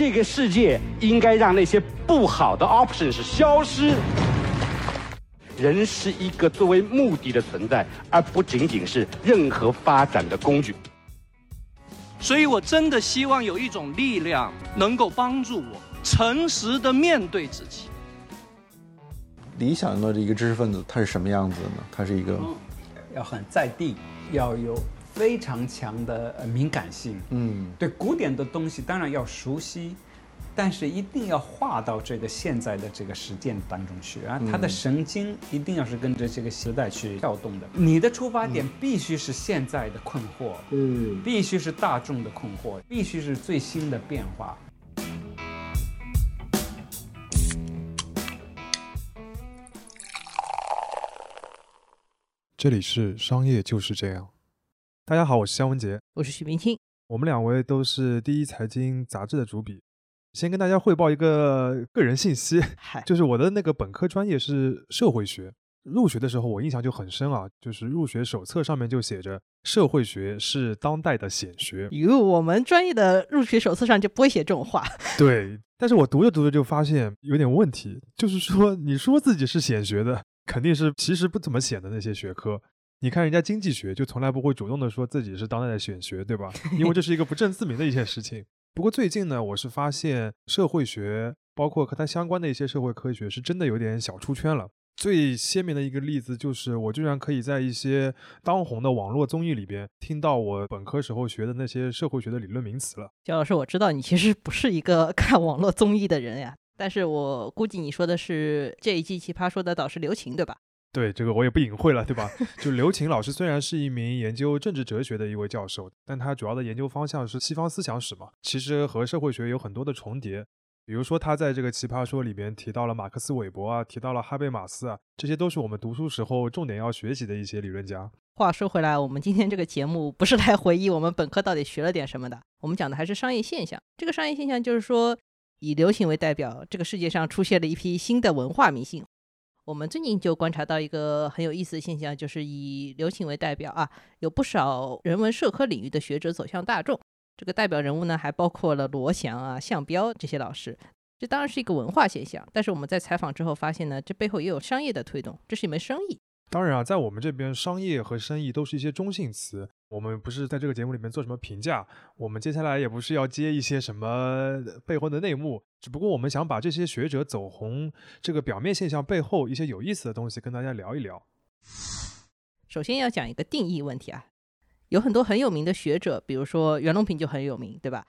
这个世界应该让那些不好的 option 是消失。人是一个作为目的的存在，而不仅仅是任何发展的工具。所以我真的希望有一种力量能够帮助我诚实的面对自己。理想的一个知识分子，他是什么样子的呢？他是一个要很在地，要有非常强的呃敏感性。嗯，对古典的东西当然要熟悉，但是一定要划到这个现在的这个实践当中去啊。他的神经一定要是跟着这个时代去跳动的。你的出发点必须是现在的困惑，嗯，必须是大众的困惑，必须是最新的变化。这里是商业就是这样。大家好，我是肖文杰，我是许明清，我们两位都是第一财经杂志的主笔。先跟大家汇报一个个人信息，就是我的那个本科专业是社会学。入学的时候我印象就很深啊，就是入学手册上面就写着社会学是当代的显学。哟，我们专业的入学手册上就不会写这种话。对，但是我读着读着就发现有点问题，就是说你说自己是显学的。肯定是其实不怎么显的那些学科，你看人家经济学就从来不会主动的说自己是当代的显学，对吧？因为这是一个不正自明的一件事情。不过最近呢，我是发现社会学，包括和它相关的一些社会科学，是真的有点小出圈了。最鲜明的一个例子就是，我居然可以在一些当红的网络综艺里边听到我本科时候学的那些社会学的理论名词了。焦老师，我知道你其实不是一个 看网络综艺的人呀。但是我估计你说的是这一季奇葩说的导师刘擎，对吧？对，这个我也不隐晦了，对吧？就刘擎老师虽然是一名研究政治哲学的一位教授，但他主要的研究方向是西方思想史嘛，其实和社会学有很多的重叠。比如说他在这个奇葩说里边提到了马克思韦伯啊，提到了哈贝马斯啊，这些都是我们读书时候重点要学习的一些理论家。话说回来，我们今天这个节目不是来回忆我们本科到底学了点什么的，我们讲的还是商业现象。这个商业现象就是说。以流行为代表，这个世界上出现了一批新的文化明星。我们最近就观察到一个很有意思的现象，就是以刘擎为代表啊，有不少人文社科领域的学者走向大众。这个代表人物呢，还包括了罗翔啊、项彪这些老师。这当然是一个文化现象，但是我们在采访之后发现呢，这背后也有商业的推动，这是一门生意。当然啊，在我们这边，商业和生意都是一些中性词。我们不是在这个节目里面做什么评价，我们接下来也不是要接一些什么背后的内幕，只不过我们想把这些学者走红这个表面现象背后一些有意思的东西跟大家聊一聊。首先要讲一个定义问题啊，有很多很有名的学者，比如说袁隆平就很有名，对吧？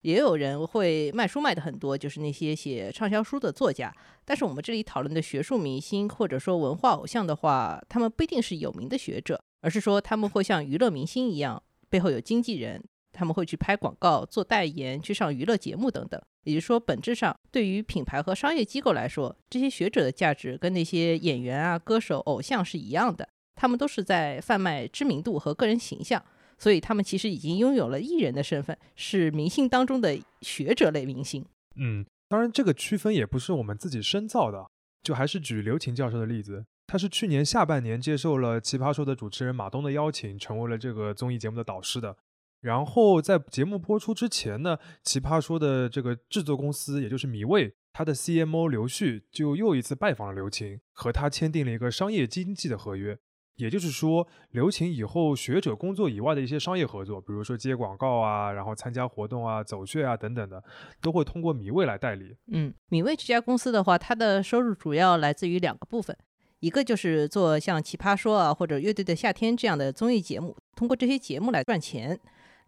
也有人会卖书卖的很多，就是那些写畅销书的作家。但是我们这里讨论的学术明星或者说文化偶像的话，他们不一定是有名的学者，而是说他们会像娱乐明星一样，背后有经纪人，他们会去拍广告、做代言、去上娱乐节目等等。也就是说，本质上对于品牌和商业机构来说，这些学者的价值跟那些演员啊、歌手、偶像是一样的，他们都是在贩卖知名度和个人形象。所以他们其实已经拥有了艺人的身份，是明星当中的学者类明星。嗯，当然这个区分也不是我们自己深造的，就还是举刘擎教授的例子，他是去年下半年接受了《奇葩说》的主持人马东的邀请，成为了这个综艺节目的导师的。然后在节目播出之前呢，《奇葩说》的这个制作公司，也就是米未，他的 CMO 刘旭就又一次拜访了刘擎，和他签订了一个商业经纪的合约。也就是说，刘擎以后学者工作以外的一些商业合作，比如说接广告啊，然后参加活动啊、走穴啊等等的，都会通过米未来代理。嗯，米未这家公司的话，它的收入主要来自于两个部分，一个就是做像《奇葩说》啊或者《乐队的夏天》这样的综艺节目，通过这些节目来赚钱；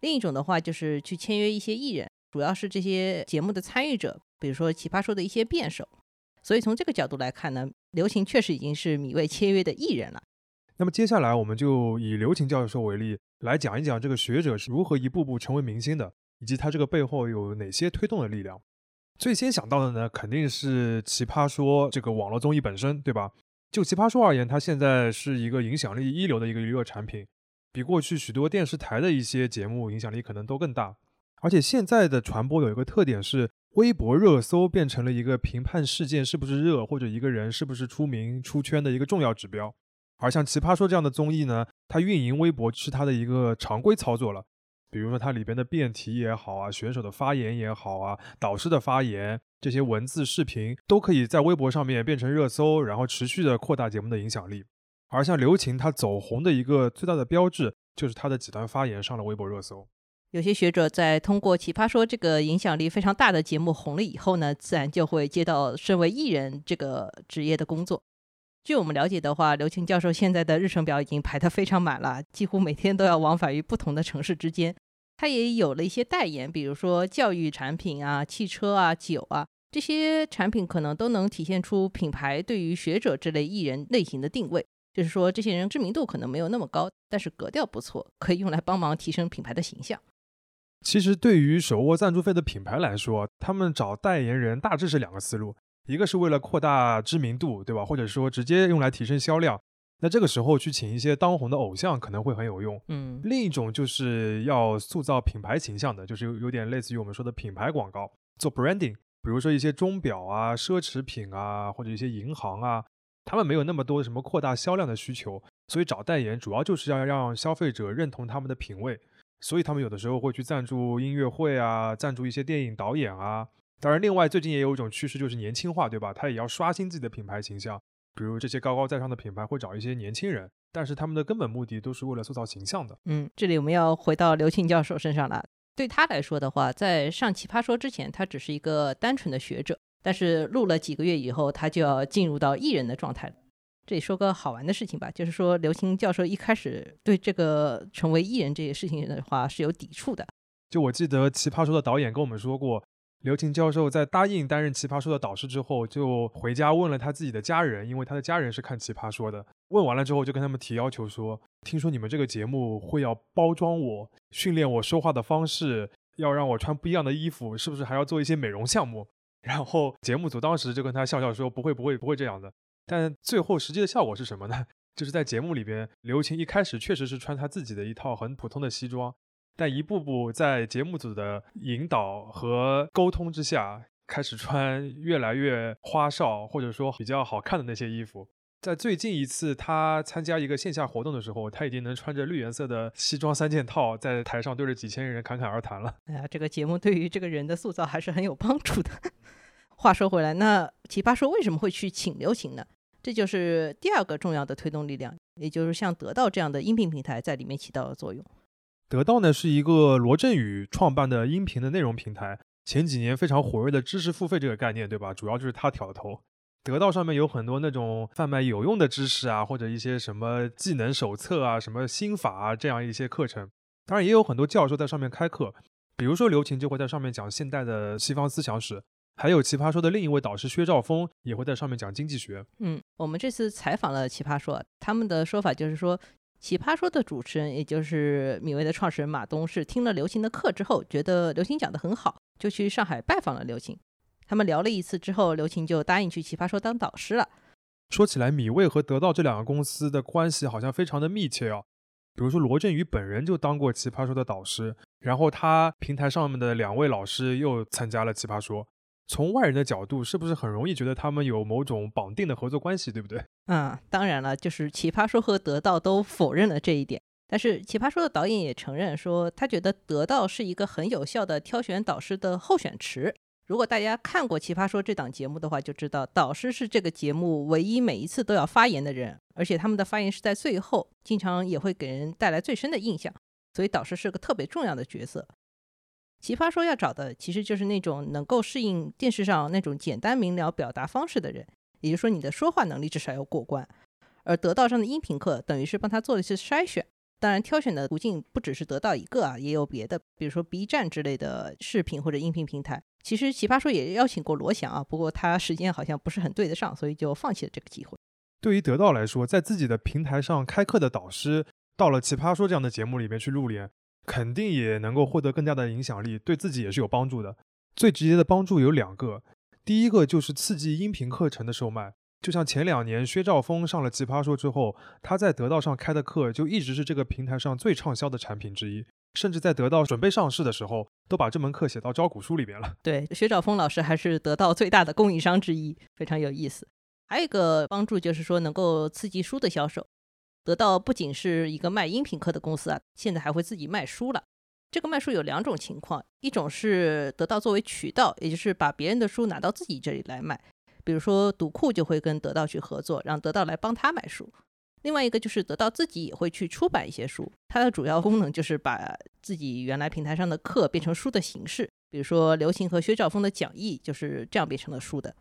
另一种的话，就是去签约一些艺人，主要是这些节目的参与者，比如说《奇葩说》的一些辩手。所以从这个角度来看呢，刘擎确实已经是米未签约的艺人了。那么接下来我们就以刘擎教授为例，来讲一讲这个学者是如何一步步成为明星的，以及他这个背后有哪些推动的力量。最先想到的呢，肯定是《奇葩说》这个网络综艺本身，对吧？就《奇葩说》而言，它现在是一个影响力一流的一个娱乐产品，比过去许多电视台的一些节目影响力可能都更大。而且现在的传播有一个特点是，微博热搜变成了一个评判事件是不是热，或者一个人是不是出名出圈的一个重要指标。而像《奇葩说》这样的综艺呢，它运营微博是它的一个常规操作了。比如说它里边的辩题也好啊，选手的发言也好啊，导师的发言，这些文字、视频都可以在微博上面变成热搜，然后持续的扩大节目的影响力。而像刘琴，她走红的一个最大的标志，就是她的几段发言上了微博热搜。有些学者在通过《奇葩说》这个影响力非常大的节目红了以后呢，自然就会接到身为艺人这个职业的工作。据我们了解的话，刘青教授现在的日程表已经排得非常满了，几乎每天都要往返于不同的城市之间。他也有了一些代言，比如说教育产品啊、汽车啊、酒啊这些产品，可能都能体现出品牌对于学者这类艺人类型的定位。就是说，这些人知名度可能没有那么高，但是格调不错，可以用来帮忙提升品牌的形象。其实，对于手握赞助费的品牌来说，他们找代言人大致是两个思路。一个是为了扩大知名度，对吧？或者说直接用来提升销量，那这个时候去请一些当红的偶像可能会很有用。嗯，另一种就是要塑造品牌形象的，就是有有点类似于我们说的品牌广告，做 branding。比如说一些钟表啊、奢侈品啊，或者一些银行啊，他们没有那么多什么扩大销量的需求，所以找代言主要就是要让消费者认同他们的品味，所以他们有的时候会去赞助音乐会啊，赞助一些电影导演啊。当然，另外最近也有一种趋势，就是年轻化，对吧？他也要刷新自己的品牌形象。比如这些高高在上的品牌会找一些年轻人，但是他们的根本目的都是为了塑造形象的。嗯，这里我们要回到刘庆教授身上了。对他来说的话，在上奇葩说之前，他只是一个单纯的学者，但是录了几个月以后，他就要进入到艺人的状态了。这里说个好玩的事情吧，就是说刘青教授一开始对这个成为艺人这些事情的话是有抵触的。就我记得奇葩说的导演跟我们说过。刘琴教授在答应担任《奇葩说》的导师之后，就回家问了他自己的家人，因为他的家人是看《奇葩说》的。问完了之后，就跟他们提要求说：“听说你们这个节目会要包装我，训练我说话的方式，要让我穿不一样的衣服，是不是还要做一些美容项目？” 然后节目组当时就跟他笑笑说：“不会，不会，不会这样的。”但最后实际的效果是什么呢？就是在节目里边，刘琴一开始确实是穿他自己的一套很普通的西装。但一步步在节目组的引导和沟通之下，开始穿越来越花哨，或者说比较好看的那些衣服。在最近一次他参加一个线下活动的时候，他已经能穿着绿颜色的西装三件套，在台上对着几千人侃侃而谈了。哎呀，这个节目对于这个人的塑造还是很有帮助的。话说回来，那奇葩说为什么会去请刘琴呢？这就是第二个重要的推动力量，也就是像得到这样的音频平台在里面起到的作用。得到呢是一个罗振宇创办的音频的内容平台，前几年非常火热的知识付费这个概念，对吧？主要就是他挑的头。得到上面有很多那种贩卖有用的知识啊，或者一些什么技能手册啊、什么心法啊这样一些课程。当然也有很多教授在上面开课，比如说刘琴就会在上面讲现代的西方思想史，还有奇葩说的另一位导师薛兆丰也会在上面讲经济学。嗯，我们这次采访了奇葩说，他们的说法就是说。奇葩说的主持人，也就是米未的创始人马东，是听了刘琴的课之后，觉得刘琴讲得很好，就去上海拜访了刘琴。他们聊了一次之后，刘琴就答应去奇葩说当导师了。说起来，米未和得到这两个公司的关系好像非常的密切哦。比如说罗振宇本人就当过奇葩说的导师，然后他平台上面的两位老师又参加了奇葩说。从外人的角度，是不是很容易觉得他们有某种绑定的合作关系，对不对？嗯，当然了，就是奇葩说和得到都否认了这一点。但是奇葩说的导演也承认说，他觉得得到是一个很有效的挑选导师的候选池。如果大家看过奇葩说这档节目的话，就知道导师是这个节目唯一每一次都要发言的人，而且他们的发言是在最后，经常也会给人带来最深的印象。所以导师是个特别重要的角色。奇葩说要找的其实就是那种能够适应电视上那种简单明了表达方式的人，也就是说你的说话能力至少要过关。而得到上的音频课等于是帮他做了一次筛选，当然挑选的途径不只是得到一个啊，也有别的，比如说 B 站之类的视频或者音频平台。其实奇葩说也邀请过罗翔啊，不过他时间好像不是很对得上，所以就放弃了这个机会。对于得到来说，在自己的平台上开课的导师，到了奇葩说这样的节目里面去露脸。肯定也能够获得更大的影响力，对自己也是有帮助的。最直接的帮助有两个，第一个就是刺激音频课程的售卖。就像前两年薛兆丰上了奇葩说之后，他在得到上开的课就一直是这个平台上最畅销的产品之一，甚至在得到准备上市的时候，都把这门课写到招股书里边了。对，薛兆丰老师还是得到最大的供应商之一，非常有意思。还有一个帮助就是说能够刺激书的销售。得到不仅是一个卖音频课的公司啊，现在还会自己卖书了。这个卖书有两种情况，一种是得到作为渠道，也就是把别人的书拿到自己这里来卖，比如说读库就会跟得到去合作，让得到来帮他买书。另外一个就是得到自己也会去出版一些书，它的主要功能就是把自己原来平台上的课变成书的形式，比如说刘擎和薛兆丰的讲义就是这样变成了书的。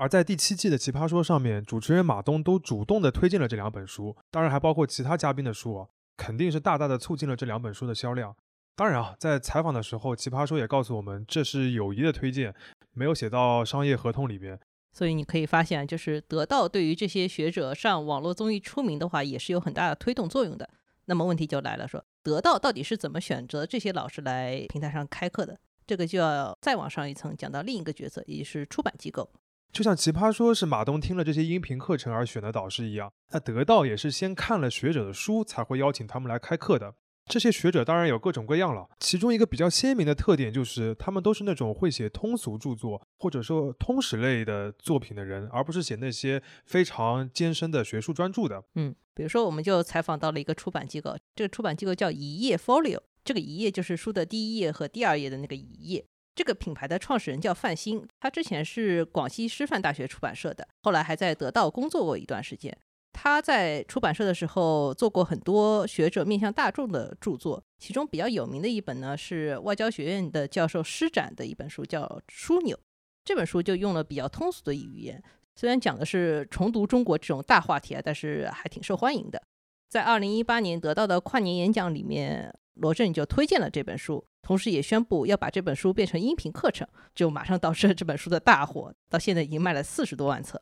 而在第七季的《奇葩说》上面，主持人马东都主动的推荐了这两本书，当然还包括其他嘉宾的书啊，肯定是大大的促进了这两本书的销量。当然啊，在采访的时候，《奇葩说》也告诉我们，这是友谊的推荐，没有写到商业合同里边。所以你可以发现，就是得到对于这些学者上网络综艺出名的话，也是有很大的推动作用的。那么问题就来了，说得到到底是怎么选择这些老师来平台上开课的？这个就要再往上一层讲到另一个角色，也就是出版机构。就像奇葩说是马东听了这些音频课程而选的导师一样，那得到也是先看了学者的书才会邀请他们来开课的。这些学者当然有各种各样了，其中一个比较鲜明的特点就是他们都是那种会写通俗著作或者说通史类的作品的人，而不是写那些非常艰深的学术专著的。嗯，比如说我们就采访到了一个出版机构，这个出版机构叫一页 Folio，这个一页就是书的第一页和第二页的那个一页。这个品牌的创始人叫范鑫，他之前是广西师范大学出版社的，后来还在得到工作过一段时间。他在出版社的时候做过很多学者面向大众的著作，其中比较有名的一本呢是外交学院的教授施展的一本书，叫《枢纽》。这本书就用了比较通俗的语言，虽然讲的是重读中国这种大话题啊，但是还挺受欢迎的。在二零一八年得到的跨年演讲里面，罗振就推荐了这本书，同时也宣布要把这本书变成音频课程，就马上导致了这本书的大火，到现在已经卖了四十多万册。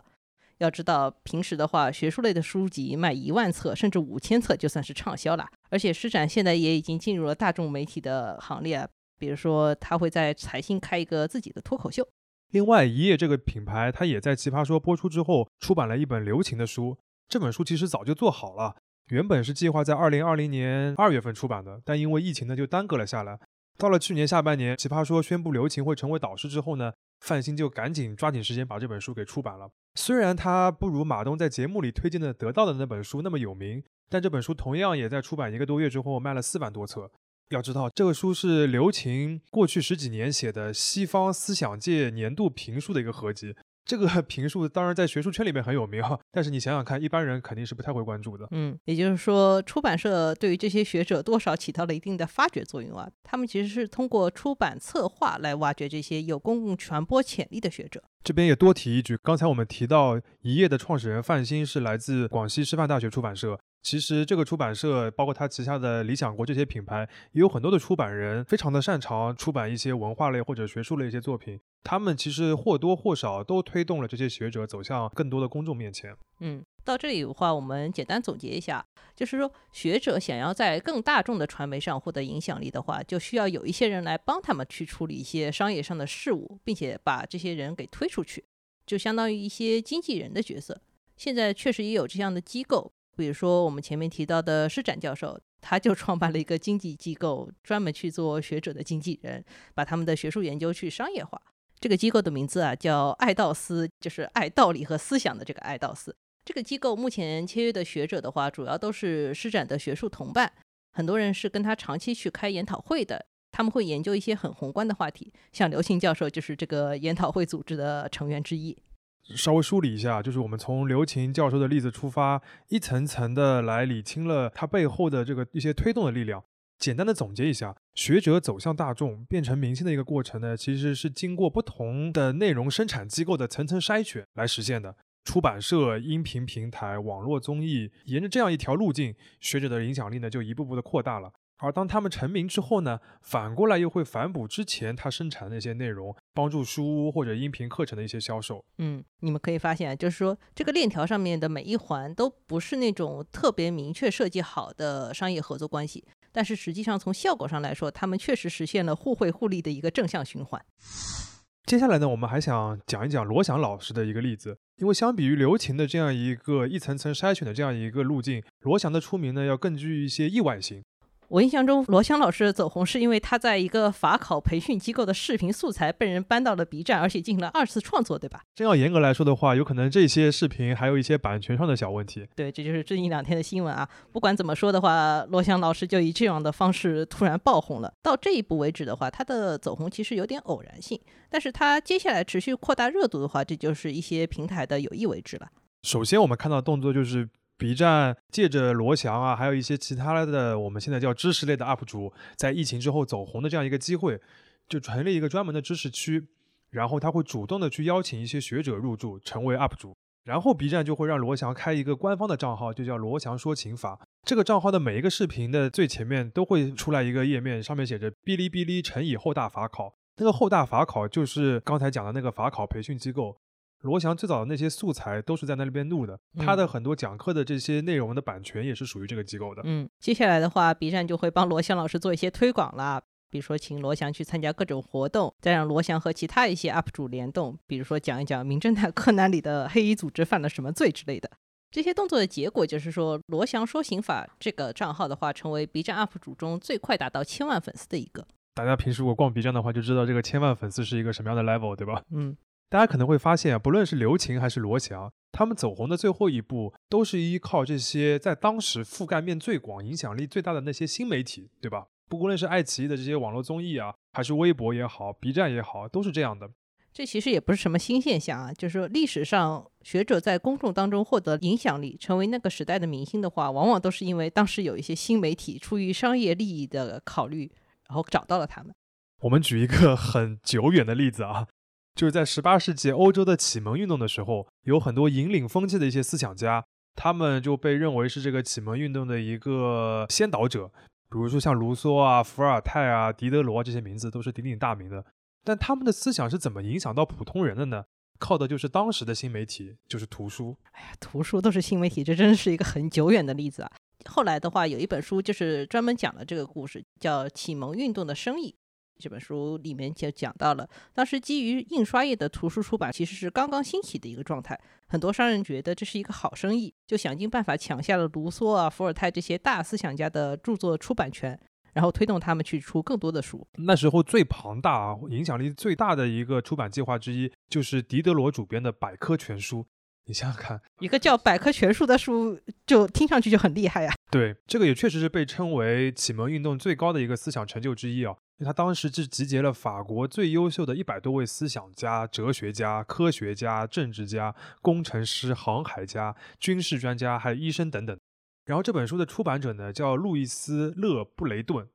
要知道，平时的话，学术类的书籍卖一万册甚至五千册就算是畅销了。而且施展现在也已经进入了大众媒体的行列，比如说他会在财新开一个自己的脱口秀。另外，一页这个品牌，它也在《奇葩说》播出之后出版了一本刘擎的书。这本书其实早就做好了，原本是计划在二零二零年二月份出版的，但因为疫情呢，就耽搁了下来。到了去年下半年，《奇葩说》宣布刘擎会成为导师之后呢，范鑫就赶紧抓紧时间把这本书给出版了。虽然他不如马东在节目里推荐的得到的那本书那么有名，但这本书同样也在出版一个多月之后卖了四万多册。要知道，这个书是刘擎过去十几年写的西方思想界年度评书的一个合集。这个 评述当然在学术圈里面很有名哈，但是你想想看，一般人肯定是不太会关注的。嗯，也就是说，出版社对于这些学者多少起到了一定的发掘作用啊。他们其实是通过出版策划来挖掘这些有公共传播潜力的学者。这边也多提一句，刚才我们提到一页的创始人范鑫是来自广西师范大学出版社。其实这个出版社，包括他旗下的理想国这些品牌，也有很多的出版人，非常的擅长出版一些文化类或者学术类一些作品。他们其实或多或少都推动了这些学者走向更多的公众面前。嗯，到这里的话，我们简单总结一下，就是说学者想要在更大众的传媒上获得影响力的话，就需要有一些人来帮他们去处理一些商业上的事务，并且把这些人给推出去，就相当于一些经纪人的角色。现在确实也有这样的机构。比如说，我们前面提到的施展教授，他就创办了一个经济机构，专门去做学者的经纪人，把他们的学术研究去商业化。这个机构的名字啊，叫爱道思，就是爱道理和思想的这个爱道思。这个机构目前签约的学者的话，主要都是施展的学术同伴，很多人是跟他长期去开研讨会的，他们会研究一些很宏观的话题。像刘庆教授就是这个研讨会组织的成员之一。稍微梳理一下，就是我们从刘擎教授的例子出发，一层层的来理清了他背后的这个一些推动的力量。简单的总结一下，学者走向大众、变成明星的一个过程呢，其实是经过不同的内容生产机构的层层筛选来实现的。出版社、音频平台、网络综艺，沿着这样一条路径，学者的影响力呢就一步步的扩大了。而当他们成名之后呢，反过来又会反哺之前他生产的那些内容，帮助书屋或者音频课程的一些销售。嗯，你们可以发现，就是说这个链条上面的每一环都不是那种特别明确设计好的商业合作关系，但是实际上从效果上来说，他们确实实现了互惠互利的一个正向循环。接下来呢，我们还想讲一讲罗翔老师的一个例子，因为相比于刘擎的这样一个一层层筛选的这样一个路径，罗翔的出名呢要更具一些意外性。我印象中，罗翔老师走红是因为他在一个法考培训机构的视频素材被人搬到了 B 站，而且进行了二次创作，对吧？真要严格来说的话，有可能这些视频还有一些版权上的小问题。对，这就是最近两天的新闻啊。不管怎么说的话，罗翔老师就以这样的方式突然爆红了。到这一步为止的话，他的走红其实有点偶然性，但是他接下来持续扩大热度的话，这就是一些平台的有意为之了。首先，我们看到动作就是。B 站借着罗翔啊，还有一些其他的我们现在叫知识类的 UP 主，在疫情之后走红的这样一个机会，就成立一个专门的知识区，然后他会主动的去邀请一些学者入驻，成为 UP 主，然后 B 站就会让罗翔开一个官方的账号，就叫罗翔说情法。这个账号的每一个视频的最前面都会出来一个页面，上面写着哔哩哔哩乘以后大法考，那个后大法考就是刚才讲的那个法考培训机构。罗翔最早的那些素材都是在那里边录的，他的很多讲课的这些内容的版权也是属于这个机构的。嗯，接下来的话，B 站就会帮罗翔老师做一些推广啦，比如说请罗翔去参加各种活动，再让罗翔和其他一些 UP 主联动，比如说讲一讲《名侦探柯南》里的黑衣组织犯了什么罪之类的。这些动作的结果就是说，罗翔说刑法这个账号的话，成为 B 站 UP 主中最快达到千万粉丝的一个。大家平时如果逛 B 站的话，就知道这个千万粉丝是一个什么样的 level，对吧？嗯。大家可能会发现啊，不论是刘擎还是罗翔，他们走红的最后一步，都是依靠这些在当时覆盖面最广、影响力最大的那些新媒体，对吧？不论是爱奇艺的这些网络综艺啊，还是微博也好、B 站也好，都是这样的。这其实也不是什么新现象啊，就是说历史上学者在公众当中获得影响力，成为那个时代的明星的话，往往都是因为当时有一些新媒体出于商业利益的考虑，然后找到了他们。我们举一个很久远的例子啊。就是在十八世纪欧洲的启蒙运动的时候，有很多引领风气的一些思想家，他们就被认为是这个启蒙运动的一个先导者。比如说像卢梭啊、伏尔泰啊、狄德罗这些名字都是鼎鼎大名的。但他们的思想是怎么影响到普通人的呢？靠的就是当时的新媒体，就是图书。哎呀，图书都是新媒体，这真是一个很久远的例子啊。后来的话，有一本书就是专门讲了这个故事，叫《启蒙运动的生意》。这本书里面就讲到了，当时基于印刷业的图书出版其实是刚刚兴起的一个状态，很多商人觉得这是一个好生意，就想尽办法抢下了卢梭啊、伏尔泰这些大思想家的著作出版权，然后推动他们去出更多的书。那时候最庞大、影响力最大的一个出版计划之一，就是狄德罗主编的百科全书。你想想看，一个叫《百科全书》的书，就听上去就很厉害呀。对，这个也确实是被称为启蒙运动最高的一个思想成就之一啊。因为他当时是集结了法国最优秀的一百多位思想家、哲学家、科学家、政治家、工程师、航海家、军事专家，还有医生等等。然后这本书的出版者呢，叫路易斯·勒布雷顿，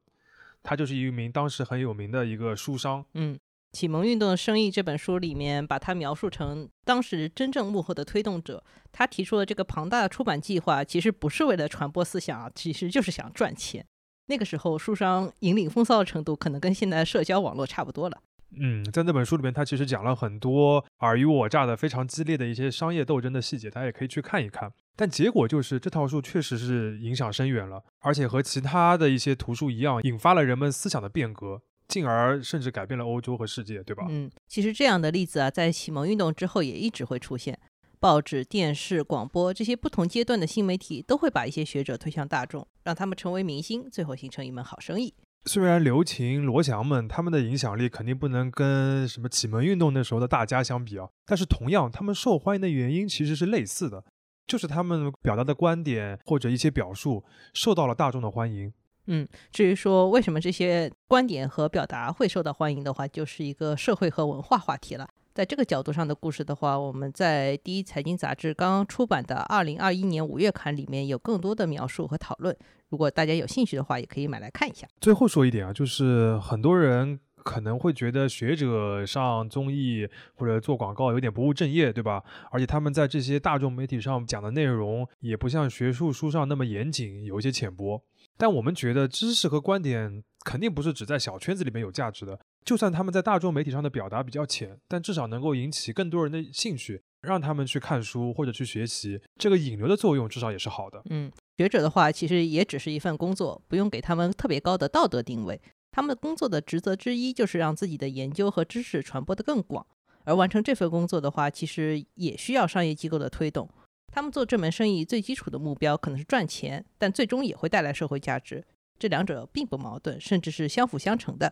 他就是一名当时很有名的一个书商。嗯。《启蒙运动的生意》这本书里面，把它描述成当时真正幕后的推动者。他提出了这个庞大的出版计划，其实不是为了传播思想，其实就是想赚钱。那个时候，书商引领风骚的程度，可能跟现在的社交网络差不多了。嗯，在那本书里面，他其实讲了很多尔虞我诈的非常激烈的一些商业斗争的细节，大家也可以去看一看。但结果就是，这套书确实是影响深远了，而且和其他的一些图书一样，引发了人们思想的变革。进而甚至改变了欧洲和世界，对吧？嗯，其实这样的例子啊，在启蒙运动之后也一直会出现。报纸、电视、广播这些不同阶段的新媒体都会把一些学者推向大众，让他们成为明星，最后形成一门好生意。虽然刘擎、罗翔们他们的影响力肯定不能跟什么启蒙运动那时候的大家相比啊，但是同样，他们受欢迎的原因其实是类似的，就是他们表达的观点或者一些表述受到了大众的欢迎。嗯，至于说为什么这些观点和表达会受到欢迎的话，就是一个社会和文化话题了。在这个角度上的故事的话，我们在第一财经杂志刚刚出版的二零二一年五月刊里面有更多的描述和讨论。如果大家有兴趣的话，也可以买来看一下。最后说一点啊，就是很多人可能会觉得学者上综艺或者做广告有点不务正业，对吧？而且他们在这些大众媒体上讲的内容也不像学术书上那么严谨，有一些浅薄。但我们觉得知识和观点肯定不是只在小圈子里面有价值的，就算他们在大众媒体上的表达比较浅，但至少能够引起更多人的兴趣，让他们去看书或者去学习，这个引流的作用至少也是好的。嗯，学者的话其实也只是一份工作，不用给他们特别高的道德定位，他们的工作的职责之一就是让自己的研究和知识传播的更广，而完成这份工作的话，其实也需要商业机构的推动。他们做这门生意最基础的目标可能是赚钱，但最终也会带来社会价值。这两者并不矛盾，甚至是相辅相成的。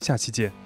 下期见。